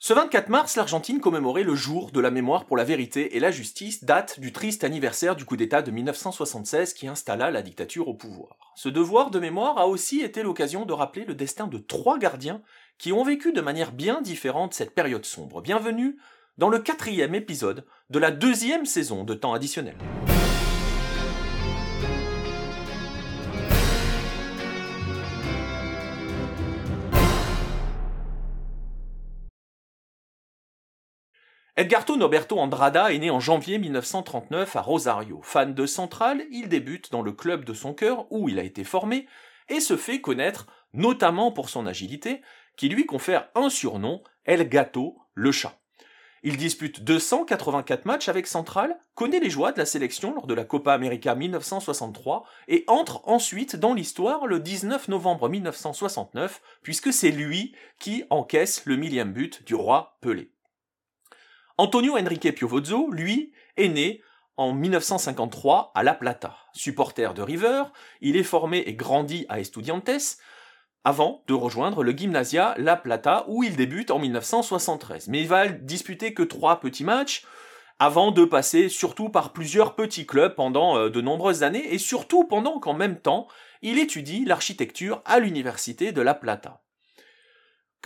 Ce 24 mars, l'Argentine commémorait le jour de la mémoire pour la vérité et la justice, date du triste anniversaire du coup d'État de 1976 qui installa la dictature au pouvoir. Ce devoir de mémoire a aussi été l'occasion de rappeler le destin de trois gardiens qui ont vécu de manière bien différente cette période sombre. Bienvenue dans le quatrième épisode de la deuxième saison de temps additionnel. Edgardo Noberto Andrada est né en janvier 1939 à Rosario. Fan de Central, il débute dans le club de son cœur où il a été formé et se fait connaître notamment pour son agilité qui lui confère un surnom, El Gato, le chat. Il dispute 284 matchs avec Central, connaît les joies de la sélection lors de la Copa América 1963 et entre ensuite dans l'histoire le 19 novembre 1969 puisque c'est lui qui encaisse le millième but du roi Pelé. Antonio Enrique Piovozzo, lui, est né en 1953 à La Plata. Supporter de River, il est formé et grandi à Estudiantes avant de rejoindre le Gymnasia La Plata où il débute en 1973. Mais il va disputer que trois petits matchs avant de passer surtout par plusieurs petits clubs pendant euh, de nombreuses années et surtout pendant qu'en même temps il étudie l'architecture à l'université de La Plata.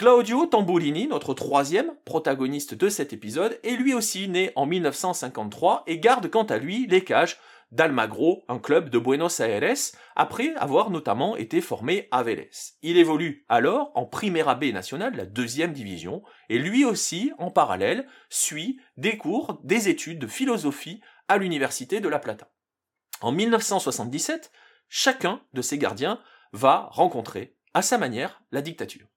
Claudio Tamburini, notre troisième protagoniste de cet épisode, est lui aussi né en 1953 et garde quant à lui les cages d'Almagro, un club de Buenos Aires, après avoir notamment été formé à Vélez. Il évolue alors en Primera B nationale, la deuxième division, et lui aussi, en parallèle, suit des cours, des études de philosophie à l'Université de La Plata. En 1977, chacun de ces gardiens va rencontrer, à sa manière, la dictature.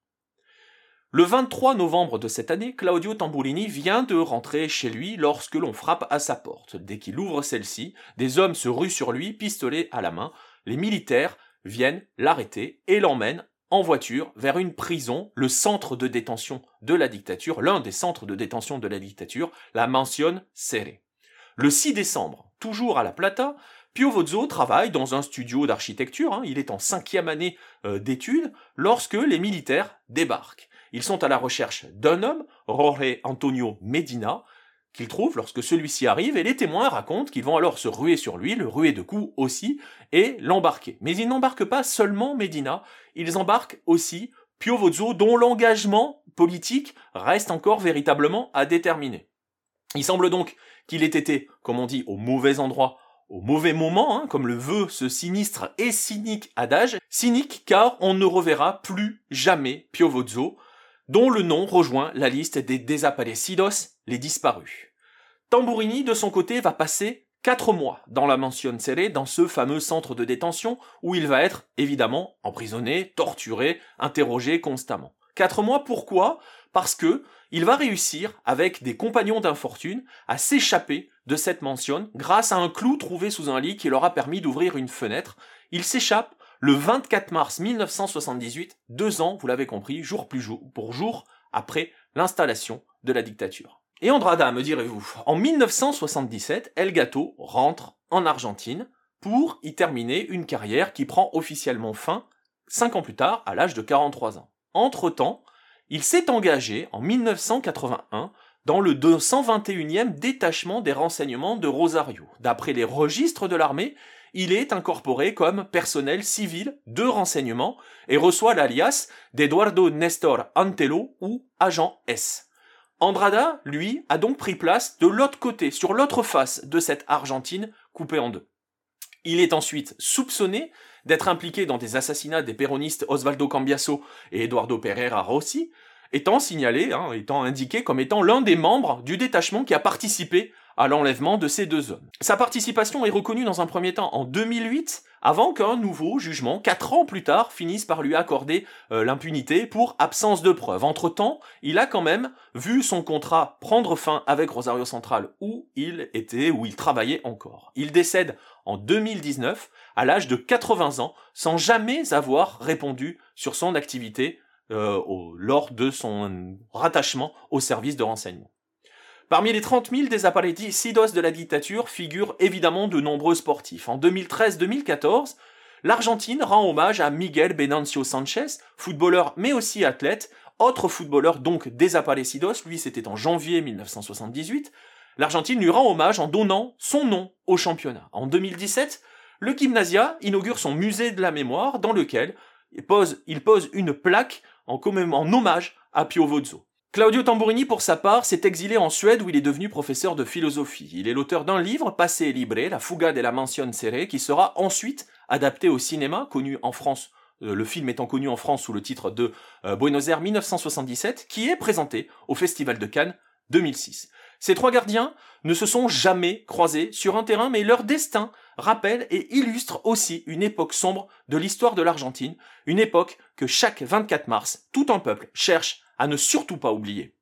Le 23 novembre de cette année, Claudio Tamburini vient de rentrer chez lui lorsque l'on frappe à sa porte. Dès qu'il ouvre celle-ci, des hommes se ruent sur lui, pistolet à la main. Les militaires viennent l'arrêter et l'emmènent en voiture vers une prison, le centre de détention de la dictature, l'un des centres de détention de la dictature, la Mansione Serre. Le 6 décembre, toujours à La Plata, Piovozzo travaille dans un studio d'architecture, hein. il est en cinquième année euh, d'études, lorsque les militaires débarquent. Ils sont à la recherche d'un homme, Jorge Antonio Medina, qu'ils trouvent lorsque celui-ci arrive, et les témoins racontent qu'ils vont alors se ruer sur lui, le ruer de coups aussi, et l'embarquer. Mais ils n'embarquent pas seulement Medina, ils embarquent aussi Piovozzo, dont l'engagement politique reste encore véritablement à déterminer. Il semble donc qu'il ait été, comme on dit, au mauvais endroit, au mauvais moment, hein, comme le veut ce sinistre et cynique adage, cynique car on ne reverra plus jamais Piovozzo, dont le nom rejoint la liste des desaparecidos, les disparus. Tambourini, de son côté, va passer quatre mois dans la Mansione Serrée, dans ce fameux centre de détention, où il va être, évidemment, emprisonné, torturé, interrogé constamment. Quatre mois, pourquoi? Parce que il va réussir, avec des compagnons d'infortune, à s'échapper de cette mansion grâce à un clou trouvé sous un lit qui leur a permis d'ouvrir une fenêtre. Il s'échappe le 24 mars 1978, deux ans, vous l'avez compris, jour pour jour après l'installation de la dictature. Et Andrada, me direz-vous, en 1977, El Gato rentre en Argentine pour y terminer une carrière qui prend officiellement fin cinq ans plus tard, à l'âge de 43 ans. Entre-temps, il s'est engagé en 1981 dans le 221e détachement des renseignements de Rosario. D'après les registres de l'armée, il est incorporé comme personnel civil de renseignement et reçoit l'alias d'Eduardo Nestor Antelo ou agent S. Andrada, lui, a donc pris place de l'autre côté, sur l'autre face de cette Argentine coupée en deux. Il est ensuite soupçonné d'être impliqué dans des assassinats des péronistes Osvaldo Cambiaso et Eduardo Pereira Rossi, étant signalé, hein, étant indiqué comme étant l'un des membres du détachement qui a participé à l'enlèvement de ces deux hommes. Sa participation est reconnue dans un premier temps en 2008, avant qu'un nouveau jugement, quatre ans plus tard, finisse par lui accorder euh, l'impunité pour absence de preuves. Entre-temps, il a quand même vu son contrat prendre fin avec Rosario Central, où il était, où il travaillait encore. Il décède en 2019, à l'âge de 80 ans, sans jamais avoir répondu sur son activité euh, lors de son rattachement au service de renseignement. Parmi les 30 000 sidos de la dictature figurent évidemment de nombreux sportifs. En 2013-2014, l'Argentine rend hommage à Miguel Benancio Sanchez, footballeur mais aussi athlète, autre footballeur donc des Aparecidos, lui c'était en janvier 1978, l'Argentine lui rend hommage en donnant son nom au championnat. En 2017, le Gymnasia inaugure son musée de la mémoire dans lequel il pose, il pose une plaque en, en hommage à Pio Vozzo. Claudio Tamburini, pour sa part, s'est exilé en Suède où il est devenu professeur de philosophie. Il est l'auteur d'un livre, Passé Libre, La fuga de la mansione serrée, qui sera ensuite adapté au cinéma, connu en France, euh, le film étant connu en France sous le titre de euh, Buenos Aires 1977, qui est présenté au Festival de Cannes 2006. Ces trois gardiens ne se sont jamais croisés sur un terrain, mais leur destin rappelle et illustre aussi une époque sombre de l'histoire de l'Argentine, une époque que chaque 24 mars, tout un peuple cherche à ne surtout pas oublier.